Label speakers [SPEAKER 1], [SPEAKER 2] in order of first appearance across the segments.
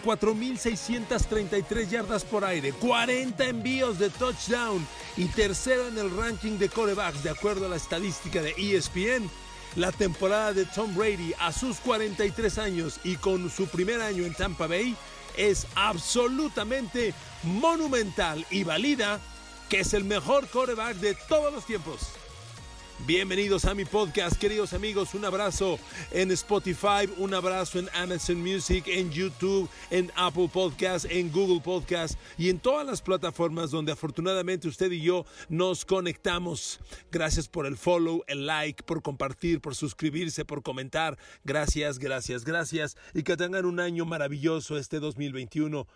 [SPEAKER 1] con 4.633 yardas por aire, 40 envíos de touchdown y tercero en el ranking de corebacks de acuerdo a la estadística de ESPN. La temporada de Tom Brady a sus 43 años y con su primer año en Tampa Bay es absolutamente monumental y valida que es el mejor coreback de todos los tiempos. Bienvenidos a mi podcast, queridos amigos. Un abrazo en Spotify, un abrazo en Amazon Music, en YouTube, en Apple Podcast, en Google Podcast y en todas las plataformas donde afortunadamente usted y yo nos conectamos. Gracias por el follow, el like, por compartir, por suscribirse, por comentar. Gracias, gracias, gracias. Y que tengan un año maravilloso este 2021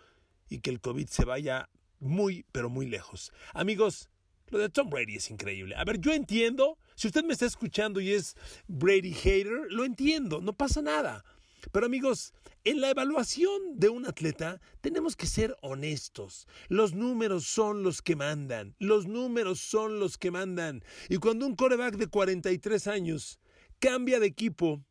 [SPEAKER 1] y que el COVID se vaya muy, pero muy lejos. Amigos, lo de Tom Brady es increíble. A ver, yo entiendo, si usted me está escuchando y es Brady hater, lo entiendo, no pasa nada. Pero amigos, en la evaluación de un atleta tenemos que ser honestos. Los números son los que mandan. Los números son los que mandan. Y cuando un coreback de 43 años cambia de equipo,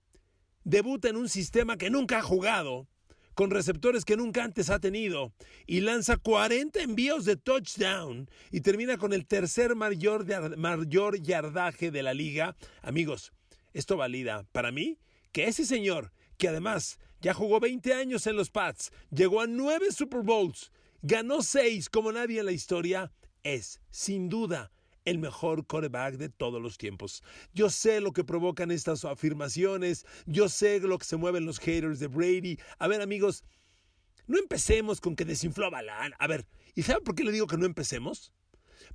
[SPEAKER 1] debuta en un sistema que nunca ha jugado, con receptores que nunca antes ha tenido y lanza 40 envíos de touchdown y termina con el tercer mayor, mayor yardaje de la liga. Amigos, esto valida para mí que ese señor, que además ya jugó 20 años en los Pats, llegó a 9 Super Bowls, ganó 6 como nadie en la historia, es, sin duda, el mejor quarterback de todos los tiempos. Yo sé lo que provocan estas afirmaciones, yo sé lo que se mueven los haters de Brady. A ver, amigos, no empecemos con que desinfló Balán. A ver, ¿y saben por qué le digo que no empecemos?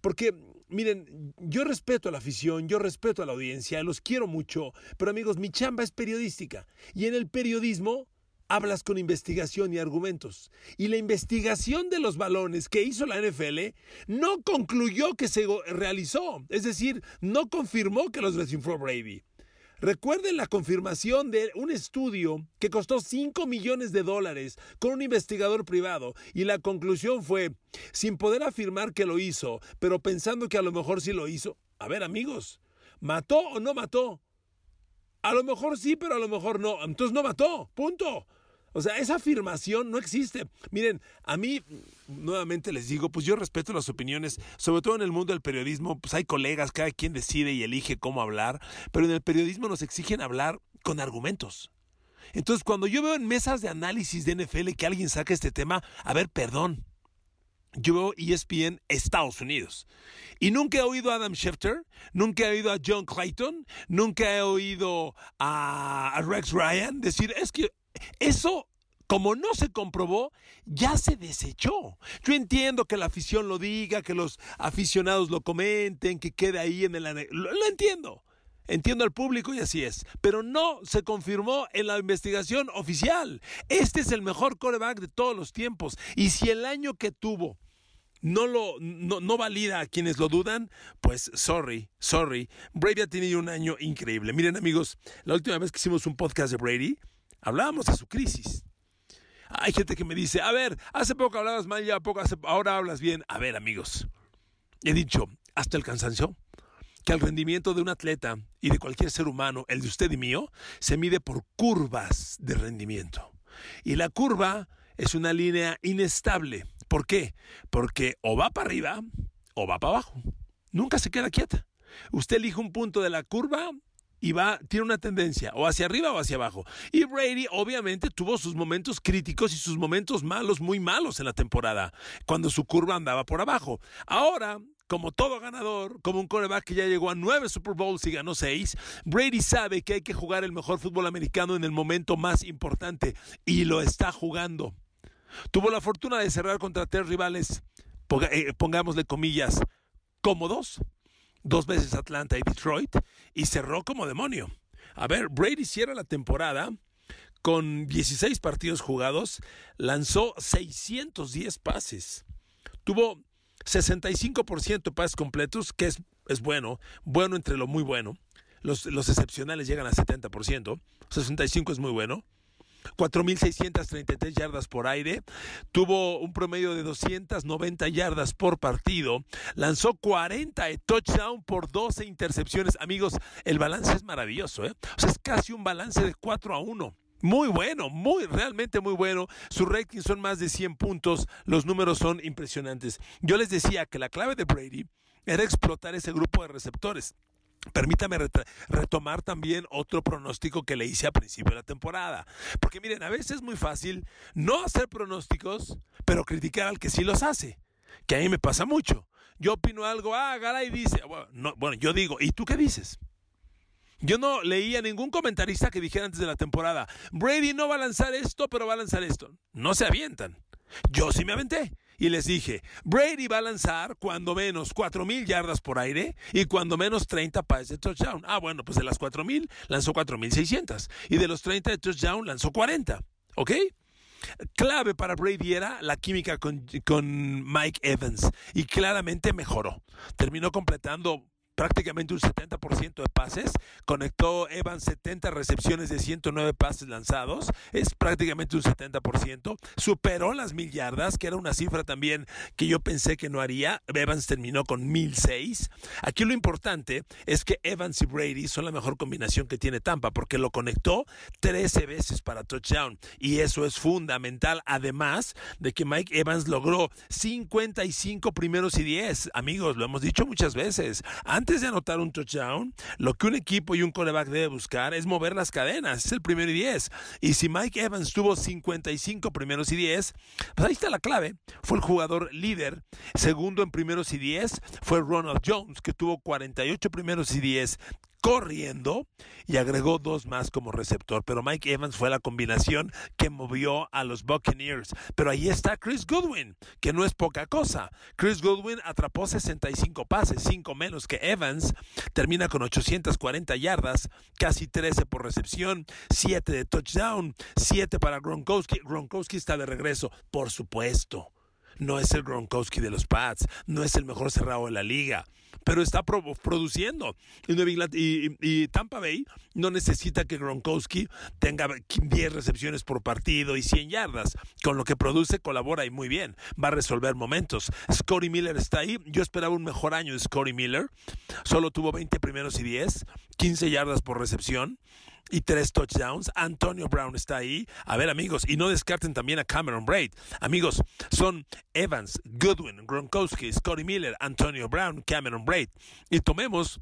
[SPEAKER 1] Porque, miren, yo respeto a la afición, yo respeto a la audiencia, los quiero mucho, pero amigos, mi chamba es periodística. Y en el periodismo hablas con investigación y argumentos. Y la investigación de los balones que hizo la NFL no concluyó que se realizó, es decir, no confirmó que los desinfló Brady. Recuerden la confirmación de un estudio que costó 5 millones de dólares con un investigador privado y la conclusión fue, sin poder afirmar que lo hizo, pero pensando que a lo mejor sí lo hizo. A ver amigos, ¿mató o no mató? A lo mejor sí, pero a lo mejor no. Entonces no mató, punto. O sea, esa afirmación no existe. Miren, a mí, nuevamente les digo, pues yo respeto las opiniones, sobre todo en el mundo del periodismo, pues hay colegas, cada quien decide y elige cómo hablar, pero en el periodismo nos exigen hablar con argumentos. Entonces, cuando yo veo en mesas de análisis de NFL que alguien saca este tema, a ver, perdón, yo veo ESPN Estados Unidos. Y nunca he oído a Adam Schefter, nunca he oído a John Clayton, nunca he oído a Rex Ryan decir, es que eso como no se comprobó, ya se desechó. Yo entiendo que la afición lo diga, que los aficionados lo comenten, que quede ahí en el... Lo, lo entiendo. Entiendo al público y así es. Pero no se confirmó en la investigación oficial. Este es el mejor coreback de todos los tiempos. Y si el año que tuvo no lo no, no, valida a quienes lo dudan, pues sorry, sorry. Brady ha tenido un año increíble. Miren amigos, la última vez que hicimos un podcast de Brady, Hablábamos de su crisis. Hay gente que me dice, a ver, hace poco hablabas mal, ya poco, ahora hablas bien. A ver, amigos, he dicho hasta el cansancio que el rendimiento de un atleta y de cualquier ser humano, el de usted y mío, se mide por curvas de rendimiento. Y la curva es una línea inestable. ¿Por qué? Porque o va para arriba o va para abajo. Nunca se queda quieta. Usted elige un punto de la curva y va, tiene una tendencia o hacia arriba o hacia abajo. Y Brady obviamente tuvo sus momentos críticos y sus momentos malos, muy malos en la temporada, cuando su curva andaba por abajo. Ahora, como todo ganador, como un coreback que ya llegó a nueve Super Bowls y ganó seis, Brady sabe que hay que jugar el mejor fútbol americano en el momento más importante y lo está jugando. Tuvo la fortuna de cerrar contra tres rivales, eh, pongámosle comillas, cómodos, dos veces Atlanta y Detroit, y cerró como demonio. A ver, Brady cierra la temporada con 16 partidos jugados, lanzó 610 pases. Tuvo 65% de pases completos, que es, es, bueno, bueno entre lo muy bueno. Los, los excepcionales llegan a 70%, 65 es muy bueno. 4.633 yardas por aire, tuvo un promedio de 290 yardas por partido, lanzó 40 de touchdown por 12 intercepciones. Amigos, el balance es maravilloso, ¿eh? O sea, es casi un balance de 4 a 1. Muy bueno, muy, realmente muy bueno. Su rating son más de 100 puntos. Los números son impresionantes. Yo les decía que la clave de Brady era explotar ese grupo de receptores. Permítame retomar también otro pronóstico que le hice a principio de la temporada. Porque miren, a veces es muy fácil no hacer pronósticos, pero criticar al que sí los hace. Que a mí me pasa mucho. Yo opino algo, ah, Garay dice, bueno, bueno, yo digo, ¿y tú qué dices? Yo no leía ningún comentarista que dijera antes de la temporada, Brady no va a lanzar esto, pero va a lanzar esto. No se avientan. Yo sí me aventé y les dije, Brady va a lanzar cuando menos 4.000 yardas por aire y cuando menos 30 pases de touchdown. Ah, bueno, pues de las 4.000 lanzó 4.600 y de los 30 de touchdown lanzó 40. ¿Ok? Clave para Brady era la química con, con Mike Evans y claramente mejoró. Terminó completando prácticamente un 70% de pases. Conectó Evans 70 recepciones de 109 pases lanzados. Es prácticamente un 70%. Superó las mil yardas, que era una cifra también que yo pensé que no haría. Evans terminó con 1006. Aquí lo importante es que Evans y Brady son la mejor combinación que tiene Tampa, porque lo conectó 13 veces para touchdown. Y eso es fundamental, además de que Mike Evans logró 55 primeros y 10. Amigos, lo hemos dicho muchas veces. Antes antes de anotar un touchdown, lo que un equipo y un coreback debe buscar es mover las cadenas. Es el primero y 10. Y si Mike Evans tuvo 55 primeros y 10, pues ahí está la clave. Fue el jugador líder. Segundo en primeros y 10 fue Ronald Jones, que tuvo 48 primeros y 10 corriendo y agregó dos más como receptor. Pero Mike Evans fue la combinación que movió a los Buccaneers. Pero ahí está Chris Goodwin, que no es poca cosa. Chris Goodwin atrapó 65 pases, 5 menos que Evans. Termina con 840 yardas, casi 13 por recepción, 7 de touchdown, 7 para Gronkowski. Gronkowski está de regreso, por supuesto. No es el Gronkowski de los Pats, no es el mejor cerrado de la liga pero está produciendo. Y, Tampa Bay no necesita que Gronkowski tenga 10 recepciones por partido y 100 yardas. Con lo que produce, colabora y muy bien. Va a resolver momentos. Scotty Miller está ahí. Yo esperaba un mejor año de Scotty Miller. Solo tuvo 20 primeros y 10, 15 yardas por recepción y tres touchdowns. Antonio Brown está ahí. A ver, amigos, y no descarten también a Cameron Braid. Amigos, son Evans, Goodwin, Gronkowski, Scotty Miller, Antonio Brown, Cameron Braid. Y tomemos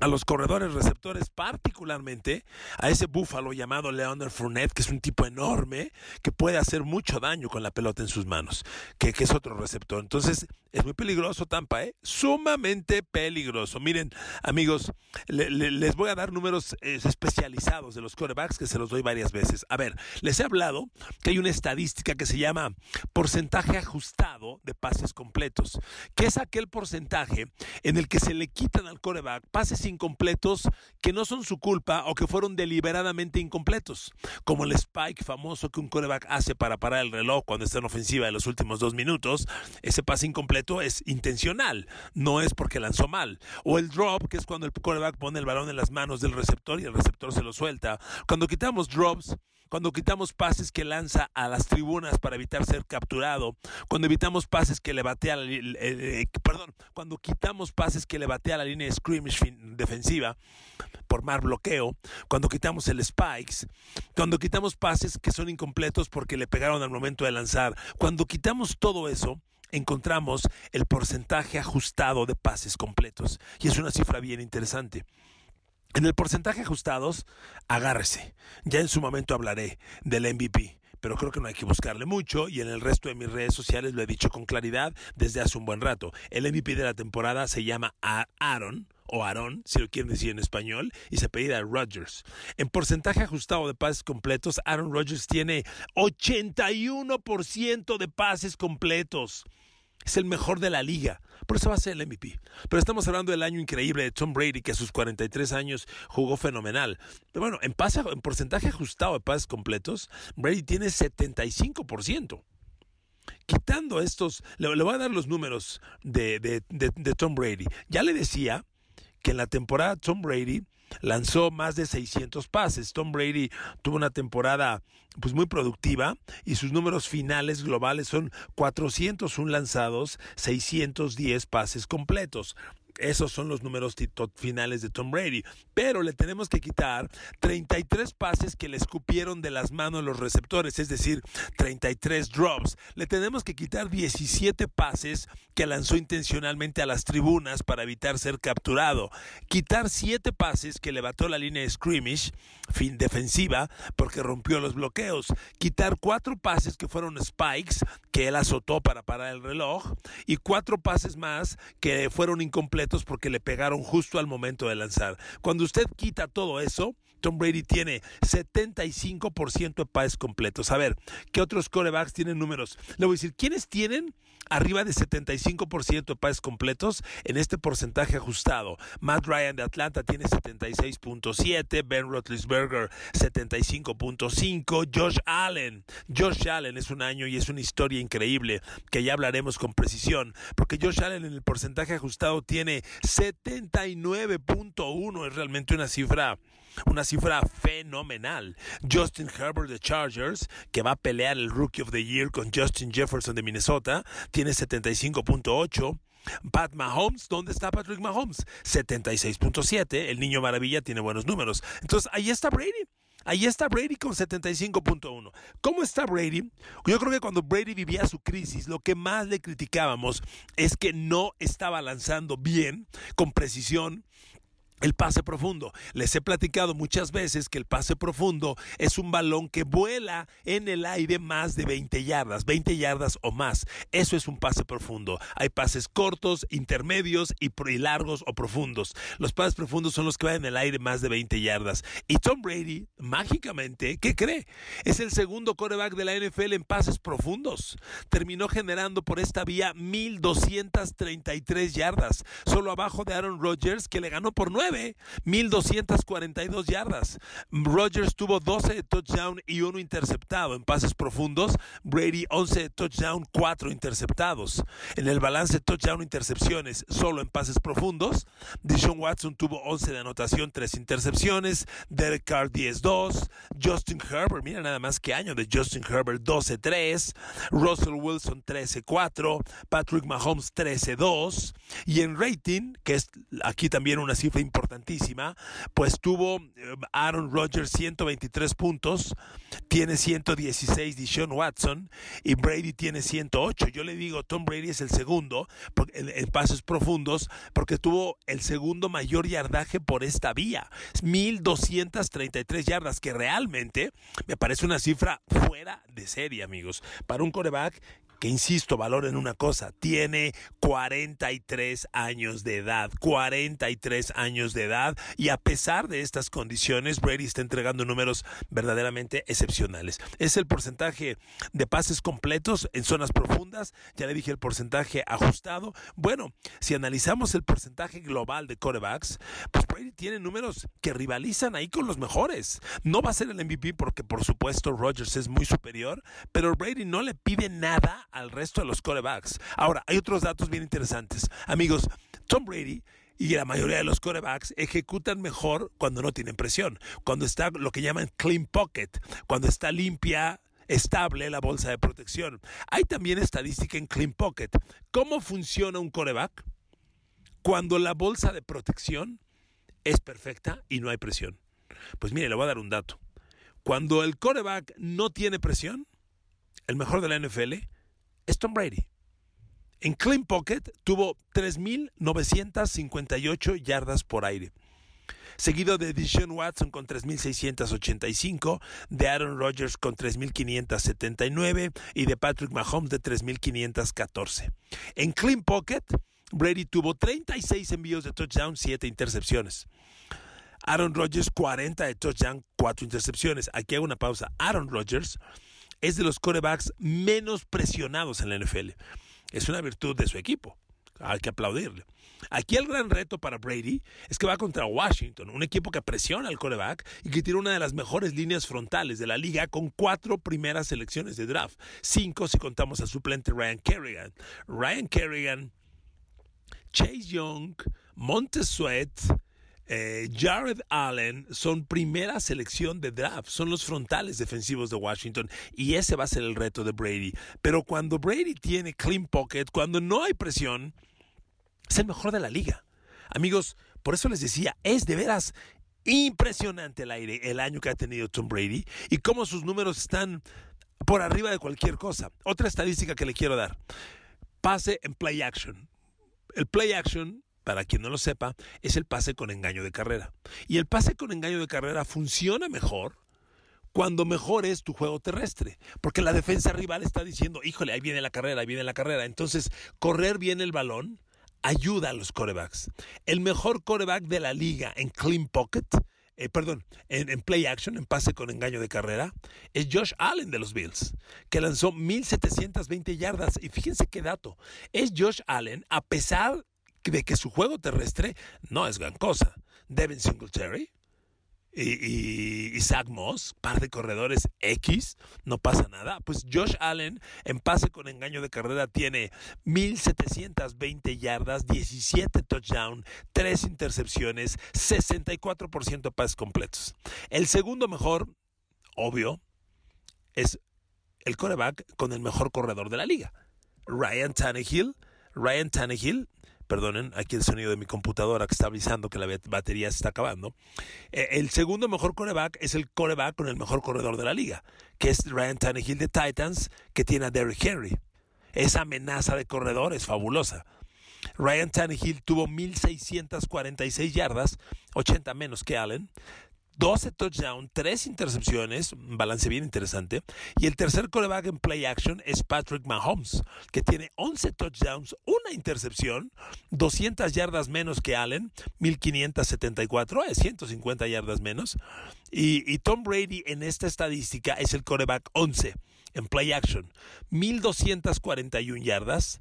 [SPEAKER 1] a los corredores receptores, particularmente a ese búfalo llamado Leonard Fournette, que es un tipo enorme, que puede hacer mucho daño con la pelota en sus manos, que, es otro receptor. Entonces, es muy peligroso Tampa, ¿eh? Sumamente peligroso. Miren, amigos, les voy a dar números eh, especializados de los corebacks que se los doy varias veces. A ver, les he hablado que hay una estadística que se llama porcentaje ajustado de pases completos, que es aquel porcentaje en el que se le quitan al coreback pases incompletos que no son su culpa o que fueron deliberadamente incompletos, como el spike famoso que un coreback hace para parar el reloj cuando está en ofensiva en los últimos dos minutos. Ese pase incompleto es intencional, no es porque lanzó mal. O el drop, que es cuando el coreback pone el balón en las manos del receptor y el receptor se lo suelta. Cuando quitamos drops, cuando quitamos pases que lanza a las tribunas para evitar ser capturado, cuando evitamos pases que le batea, la, eh, perdón, cuando quitamos pases que le batea la línea de scrimmage defensiva por mal bloqueo, cuando quitamos el spikes, cuando quitamos pases que son incompletos porque le pegaron al momento de lanzar, cuando quitamos todo eso, encontramos el porcentaje ajustado de pases completos. Y es una cifra bien interesante. En el porcentaje ajustados, agárrese. Ya en su momento hablaré del MVP pero creo que no hay que buscarle mucho y en el resto de mis redes sociales lo he dicho con claridad desde hace un buen rato. El MVP de la temporada se llama Aaron o Aaron, si lo quieren decir en español, y se apellida Rodgers. En porcentaje ajustado de pases completos, Aaron Rodgers tiene 81% de pases completos. Es el mejor de la liga. Por eso va a ser el MVP. Pero estamos hablando del año increíble de Tom Brady, que a sus 43 años jugó fenomenal. Pero bueno, en, en porcentaje ajustado de pases completos, Brady tiene 75%. Quitando estos, le, voy a dar los números de, de Tom Brady. Ya le decía que en la temporada Tom Brady lanzó más de 600 pases. Tom Brady tuvo una temporada pues muy productiva y sus números finales globales son 401 lanzados, 610 pases completos. Esos son los números finales de Tom Brady. Pero le tenemos que quitar 33 pases que le escupieron de las manos los receptores, es decir, 33 drops. Le tenemos que quitar 17 pases que lanzó intencionalmente a las tribunas para evitar ser capturado. Quitar 7 pases que levantó la línea de scrimmage, fin defensiva, porque rompió los bloqueos. Quitar 4 pases que fueron spikes, que él azotó para parar el reloj. Y 4 pases más que fueron incompletos porque le pegaron justo al momento de lanzar. Cuando usted quita todo eso, Tom Brady tiene 75% de pases completos. A ver, ¿qué otros corebacks tienen números? Le voy a decir, ¿quiénes tienen arriba de 75% de pases completos en este porcentaje ajustado? Matt Ryan de Atlanta tiene 76.7, Ben Roethlisberger 75.5, Josh Allen. Josh Allen es un año y es una historia increíble que ya hablaremos con precisión, porque Josh Allen en el porcentaje ajustado tiene 79.1, es realmente una cifra una cifra fenomenal. Justin Herbert de Chargers, que va a pelear el Rookie of the Year con Justin Jefferson de Minnesota, tiene 75.8. Pat Mahomes, ¿dónde está Patrick Mahomes? 76.7. El niño maravilla tiene buenos números. Entonces, ahí está Brady. Ahí está Brady con 75.1. ¿Cómo está Brady? Yo creo que cuando Brady vivía su crisis, lo que más le criticábamos es que no estaba lanzando bien, con precisión, el pase profundo. Les he platicado muchas veces que el pase profundo es un balón que vuela en el aire más de 20 yardas, 20 yardas o más. Eso es un pase profundo. Hay pases cortos, intermedios y largos o profundos. Los pases profundos son los que van en el aire más de 20 yardas. Y Tom Brady, mágicamente, ¿qué cree? Es el segundo coreback de la NFL en pases profundos. Terminó generando por esta vía 1.233 yardas, solo abajo de Aaron Rodgers, que le ganó por 9 1242 yardas. Rodgers tuvo 12 de touchdown y uno interceptado en pases profundos. Brady 11 de touchdown, 4 interceptados. En el balance touchdown intercepciones solo en pases profundos. Dishon Watson tuvo 11 de anotación, 3 intercepciones. Derek Carr 10-2. Justin Herbert, mira nada más que año de Justin Herbert 12-3. Russell Wilson 13-4. Patrick Mahomes 13-2. Y en rating, que es aquí también una cifra importante importantísima, pues tuvo eh, Aaron Rodgers 123 puntos, tiene 116 Dishon Watson y Brady tiene 108. Yo le digo, Tom Brady es el segundo en, pasos profundos porque tuvo el segundo mayor yardaje por esta vía, 1233 yardas, que realmente me parece una cifra fuera de serie, amigos, para un coreback que insisto, valoren una cosa, tiene 43 años de edad, 43 años de edad y a pesar de estas condiciones, Brady está entregando números verdaderamente excepcionales. Es el porcentaje de pases completos en zonas profundas, ya le dije el porcentaje ajustado. Bueno, si analizamos el porcentaje global de corebacks, pues Brady tiene números que rivalizan ahí con los mejores. No va a ser el MVP porque por supuesto Rodgers es muy superior, pero Brady no le pide nada al resto de los corebacks. Ahora, hay otros datos bien interesantes. Amigos, Tom Brady y la mayoría de los corebacks ejecutan mejor cuando no tienen presión, cuando está lo que llaman clean pocket, cuando está limpia, estable la bolsa de protección. Hay también estadística en clean pocket. ¿Cómo funciona un coreback? Cuando la bolsa de protección es perfecta y no hay presión. Pues mire, le voy a dar un dato. Cuando el coreback no tiene presión, el mejor de la NFL, es Tom Brady. En Clean Pocket tuvo 3.958 yardas por aire. Seguido de Deshaun Watson con 3.685, de Aaron Rodgers con 3.579 y de Patrick Mahomes de 3.514. En Clean Pocket, Brady tuvo 36 envíos de touchdown, 7 intercepciones. Aaron Rodgers 40 de touchdown, 4 intercepciones. Aquí hago una pausa. Aaron Rodgers es de los corebacks menos presionados en la NFL. Es una virtud de su equipo. Hay que aplaudirle. Aquí el gran reto para Brady es que va contra Washington, un equipo que presiona al coreback y que tiene una de las mejores líneas frontales de la liga con cuatro primeras selecciones de draft. Cinco si contamos al suplente Ryan Kerrigan. Ryan Kerrigan, Chase Young, Montez Sweat, eh, Jared Allen son primera selección de draft, son los frontales defensivos de Washington y ese va a ser el reto de Brady. Pero cuando Brady tiene clean pocket, cuando no hay presión, es el mejor de la liga. Amigos, por eso les decía, es de veras impresionante el aire, el año que ha tenido Tom Brady y cómo sus números están por arriba de cualquier cosa. Otra estadística que le quiero dar. Pase en play action. El play action, para quien no lo sepa, es el pase con engaño de carrera. Y el pase con engaño de carrera funciona mejor cuando mejor es tu juego terrestre. Porque la defensa rival está diciendo, híjole, ahí viene la carrera, ahí viene la carrera. Entonces, correr bien el balón ayuda a los corebacks. El mejor coreback de la liga en clean pocket, eh, perdón, en, play action, en pase con engaño de carrera, es Josh Allen de los Bills, que lanzó 1720 yardas. Y fíjense qué dato, es Josh Allen, a pesar de que su juego terrestre no es gran cosa. Devin Singletary, y, y, Zach Moss, par de corredores X, no pasa nada. Pues Josh Allen en pase con engaño de carrera tiene 1720 yardas, 17 touchdowns, 3 intercepciones, 64% pases completos. El segundo mejor, obvio, es el coreback con el mejor corredor de la liga. Ryan Tannehill. Ryan Tannehill perdonen, aquí el sonido de mi computadora que está avisando que la batería se está acabando. Eh, el segundo mejor coreback es el coreback con el mejor corredor de la liga, que es Ryan Tannehill de Titans, que tiene a Derrick Henry. Esa amenaza de corredor es fabulosa. Ryan Tannehill tuvo 1.646 yardas, 80 menos que Allen, 12 touchdowns, 3 intercepciones, un balance bien interesante. Y el tercer coreback en play action es Patrick Mahomes, que tiene 11 touchdowns, una intercepción, 200 yardas menos que Allen, 1574, es 150 yardas menos. Y, y Tom Brady en esta estadística es el coreback 11 en play action, 1241 yardas,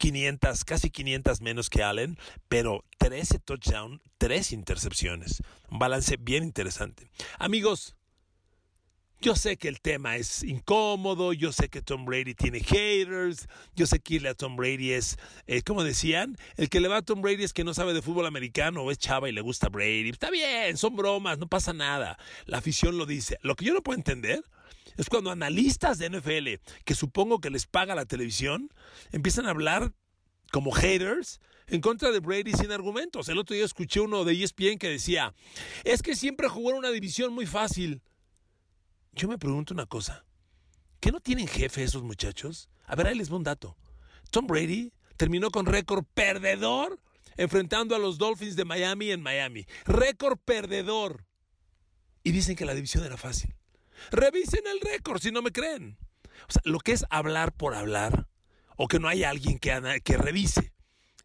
[SPEAKER 1] 500, casi 500 menos que Allen, pero 13 touchdowns, 3 intercepciones. Un balance bien interesante. Amigos, yo sé que el tema es incómodo, yo sé que Tom Brady tiene haters, yo sé que irle a Tom Brady es, eh, como decían, el que le va a Tom Brady es que no sabe de fútbol americano o es chava y le gusta Brady. Está bien, son bromas, no pasa nada. La afición lo dice. Lo que yo no puedo entender es cuando analistas de NFL, que supongo que les paga la televisión, empiezan a hablar como haters en contra de Brady sin argumentos. El otro día escuché uno de ESPN que decía, es que siempre jugó en una división muy fácil. Yo me pregunto una cosa, ¿qué no tienen jefe esos muchachos? A ver, ahí les voy un dato. Tom Brady terminó con récord perdedor enfrentando a los Dolphins de Miami en Miami. Récord perdedor. Y dicen que la división era fácil. Revisen el récord si no me creen. O sea, lo que es hablar por hablar o que no haya alguien que, que revise.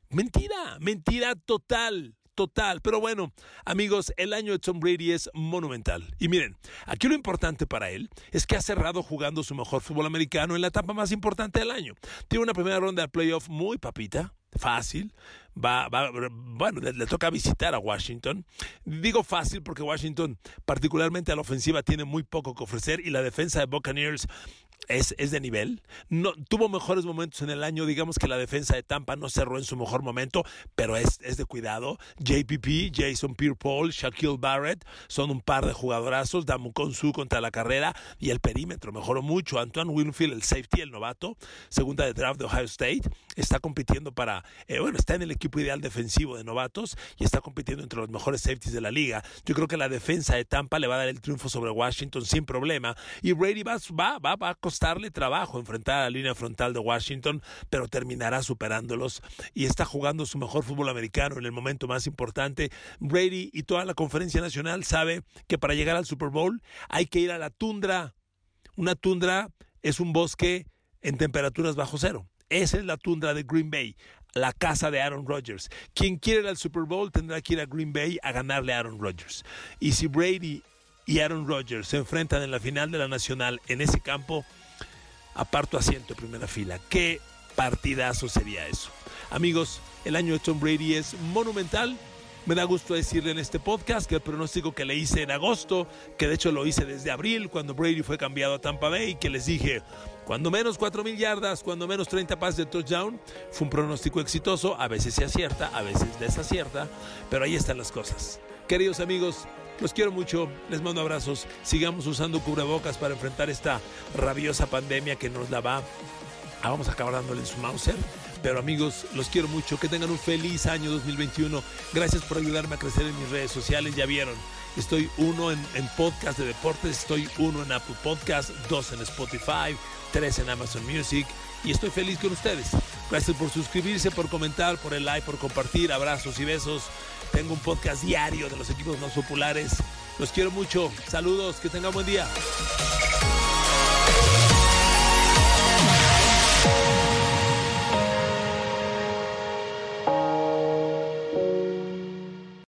[SPEAKER 1] Mentira, mentira total total. Pero bueno, amigos, el año de Tom Brady es monumental. Y miren, aquí lo importante para él es que ha cerrado jugando su mejor fútbol americano en la etapa más importante del año. Tiene una primera ronda de playoff muy papita, fácil. Va, va, bueno, le, toca visitar a Washington. Digo fácil porque Washington, particularmente a la ofensiva, tiene muy poco que ofrecer y la defensa de Buccaneers es, es, de nivel. No, tuvo mejores momentos en el año. Digamos que la defensa de Tampa no cerró en su mejor momento, pero es, es de cuidado. JPP, Jason Pierre-Paul, Shaquille Barrett son un par de jugadorazos. Damu Konsu contra la carrera y el perímetro mejoró mucho. Antoine Winfield, el safety, el novato, segunda de draft de Ohio State, está compitiendo para, eh, bueno, está en el equipo ideal defensivo de novatos y está compitiendo entre los mejores safeties de la liga. Yo creo que la defensa de Tampa le va a dar el triunfo sobre Washington sin problema. Y Brady va, va, va, va a costarle trabajo enfrentar a la línea frontal de Washington, pero terminará superándolos y está jugando su mejor fútbol americano en el momento más importante. Brady y toda la conferencia nacional sabe que para llegar al Super Bowl hay que ir a la tundra. Una tundra es un bosque en temperaturas bajo cero. Esa es la tundra de Green Bay, la casa de Aaron Rodgers. Quien quiere ir al Super Bowl tendrá que ir a Green Bay a ganarle a Aaron Rodgers. Y si Brady y Aaron Rodgers se enfrentan en la final de la Nacional en ese campo, aparto asiento en primera fila. Qué partidazo sería eso. Amigos, el año de Tom Brady es monumental. Me da gusto decirle en este podcast que el pronóstico que le hice en agosto, que de hecho lo hice desde abril cuando Brady fue cambiado a Tampa Bay, que les dije, cuando menos 4.000 yardas, cuando menos 30 pases de touchdown, fue un pronóstico exitoso, a veces se acierta, a veces desacierta, pero ahí están las cosas. Queridos amigos, los quiero mucho, les mando abrazos, sigamos usando cubrebocas para enfrentar esta rabiosa pandemia que nos la va, ah, vamos a acabar dándole su Mauser Pero amigos, los quiero mucho, que tengan un feliz año 2021. Gracias por ayudarme a crecer en mis redes sociales, ya vieron. Estoy uno en, en podcast de deportes, estoy uno en Apple Podcast, dos en Spotify, tres en Amazon Music y estoy feliz con ustedes. Gracias por suscribirse, por comentar, por el like, por compartir. Abrazos y besos. Tengo un podcast diario de los equipos más populares. Los quiero mucho. Saludos, que tengan buen día.